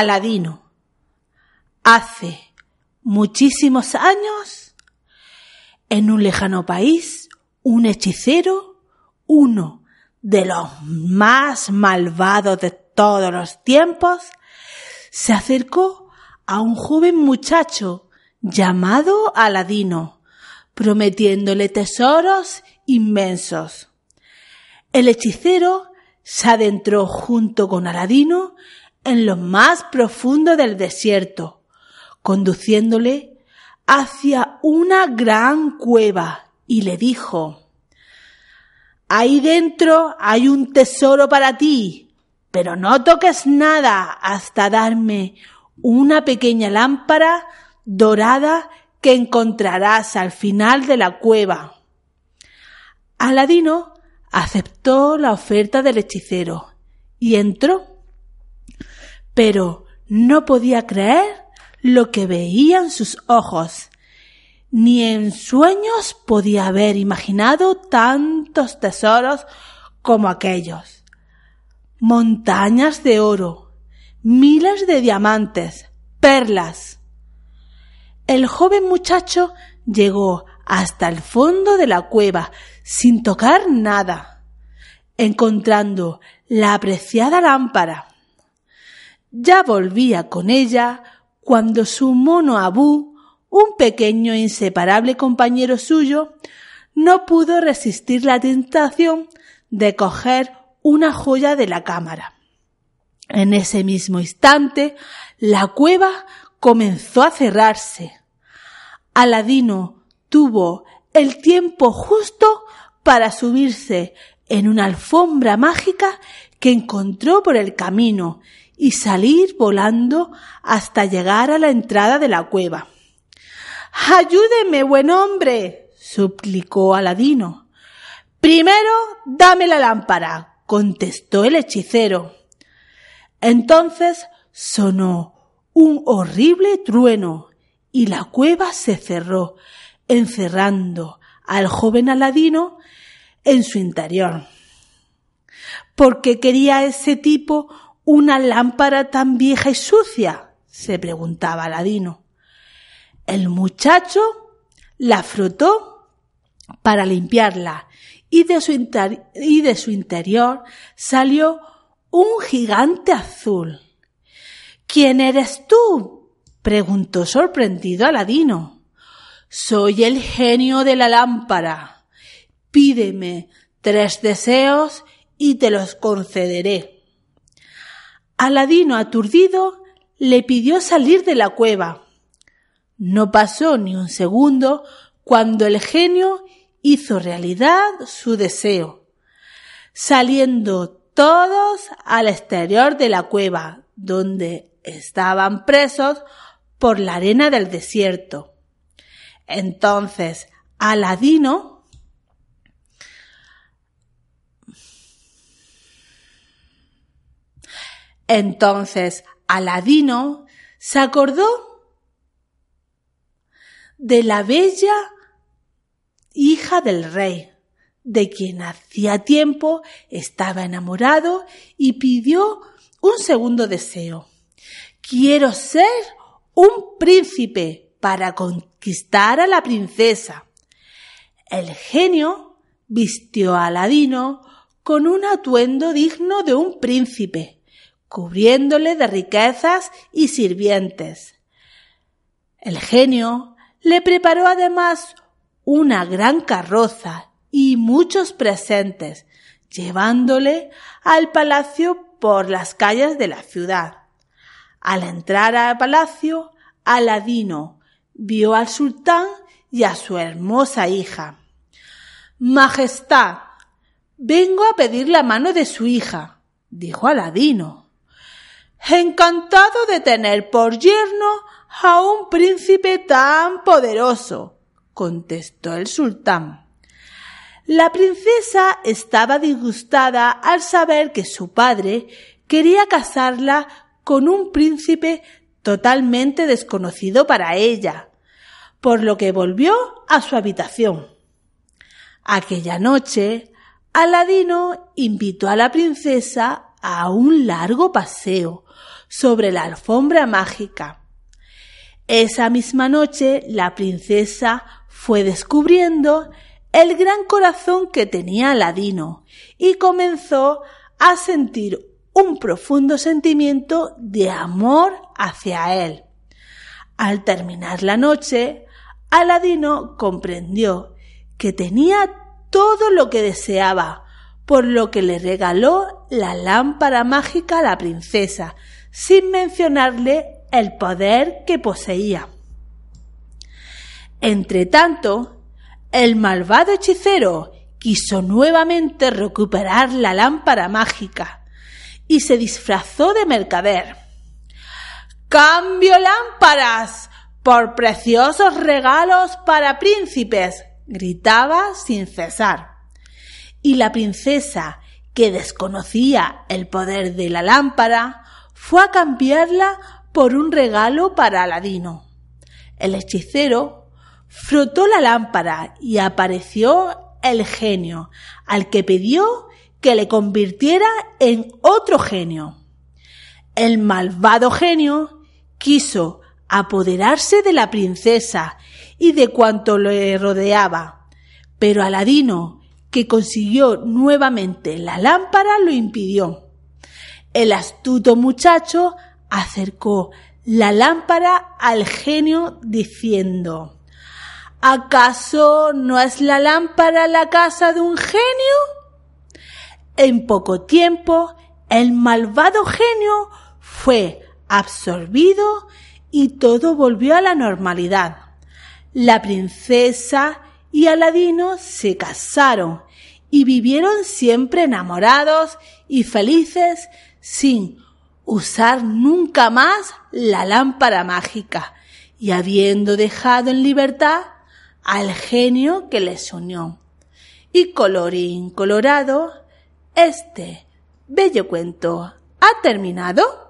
Aladino. Hace muchísimos años, en un lejano país, un hechicero, uno de los más malvados de todos los tiempos, se acercó a un joven muchacho llamado Aladino, prometiéndole tesoros inmensos. El hechicero se adentró junto con Aladino en lo más profundo del desierto, conduciéndole hacia una gran cueva y le dijo Ahí dentro hay un tesoro para ti, pero no toques nada hasta darme una pequeña lámpara dorada que encontrarás al final de la cueva. Aladino aceptó la oferta del hechicero y entró. Pero no podía creer lo que veían sus ojos. Ni en sueños podía haber imaginado tantos tesoros como aquellos. Montañas de oro, miles de diamantes, perlas. El joven muchacho llegó hasta el fondo de la cueva sin tocar nada, encontrando la apreciada lámpara. Ya volvía con ella cuando su mono Abú, un pequeño e inseparable compañero suyo, no pudo resistir la tentación de coger una joya de la cámara. En ese mismo instante, la cueva comenzó a cerrarse. Aladino tuvo el tiempo justo para subirse en una alfombra mágica que encontró por el camino y salir volando hasta llegar a la entrada de la cueva. Ayúdeme, buen hombre, suplicó Aladino. Primero dame la lámpara, contestó el hechicero. Entonces sonó un horrible trueno y la cueva se cerró, encerrando al joven Aladino en su interior. ¿Por qué quería ese tipo una lámpara tan vieja y sucia? se preguntaba Aladino. El muchacho la frotó para limpiarla y de su, y de su interior salió un gigante azul. ¿Quién eres tú? preguntó sorprendido Aladino. Soy el genio de la lámpara. Pídeme tres deseos y te los concederé. Aladino aturdido le pidió salir de la cueva. No pasó ni un segundo cuando el genio hizo realidad su deseo, saliendo todos al exterior de la cueva, donde estaban presos por la arena del desierto. Entonces, Aladino Entonces Aladino se acordó de la bella hija del rey, de quien hacía tiempo estaba enamorado y pidió un segundo deseo. Quiero ser un príncipe para conquistar a la princesa. El genio vistió a Aladino con un atuendo digno de un príncipe, cubriéndole de riquezas y sirvientes. El genio le preparó además una gran carroza y muchos presentes, llevándole al palacio por las calles de la ciudad. Al entrar al palacio, Aladino vio al sultán y a su hermosa hija. Majestad, vengo a pedir la mano de su hija, dijo Aladino. Encantado de tener por yerno a un príncipe tan poderoso, contestó el sultán. La princesa estaba disgustada al saber que su padre quería casarla con un príncipe totalmente desconocido para ella, por lo que volvió a su habitación. Aquella noche, Aladino invitó a la princesa a un largo paseo sobre la alfombra mágica. Esa misma noche la princesa fue descubriendo el gran corazón que tenía Aladino y comenzó a sentir un profundo sentimiento de amor hacia él. Al terminar la noche, Aladino comprendió que tenía todo lo que deseaba, por lo que le regaló la lámpara mágica a la princesa, sin mencionarle el poder que poseía. Entretanto, el malvado hechicero quiso nuevamente recuperar la lámpara mágica y se disfrazó de mercader. Cambio lámparas por preciosos regalos para príncipes, gritaba sin cesar. Y la princesa, que desconocía el poder de la lámpara, fue a cambiarla por un regalo para Aladino. El hechicero frotó la lámpara y apareció el genio, al que pidió que le convirtiera en otro genio. El malvado genio quiso apoderarse de la princesa y de cuanto le rodeaba, pero Aladino, que consiguió nuevamente la lámpara, lo impidió. El astuto muchacho acercó la lámpara al genio diciendo ¿Acaso no es la lámpara la casa de un genio? En poco tiempo el malvado genio fue absorbido y todo volvió a la normalidad. La princesa y Aladino se casaron y vivieron siempre enamorados y felices sin usar nunca más la lámpara mágica y habiendo dejado en libertad al genio que les unió. Y colorín colorado, este bello cuento ha terminado.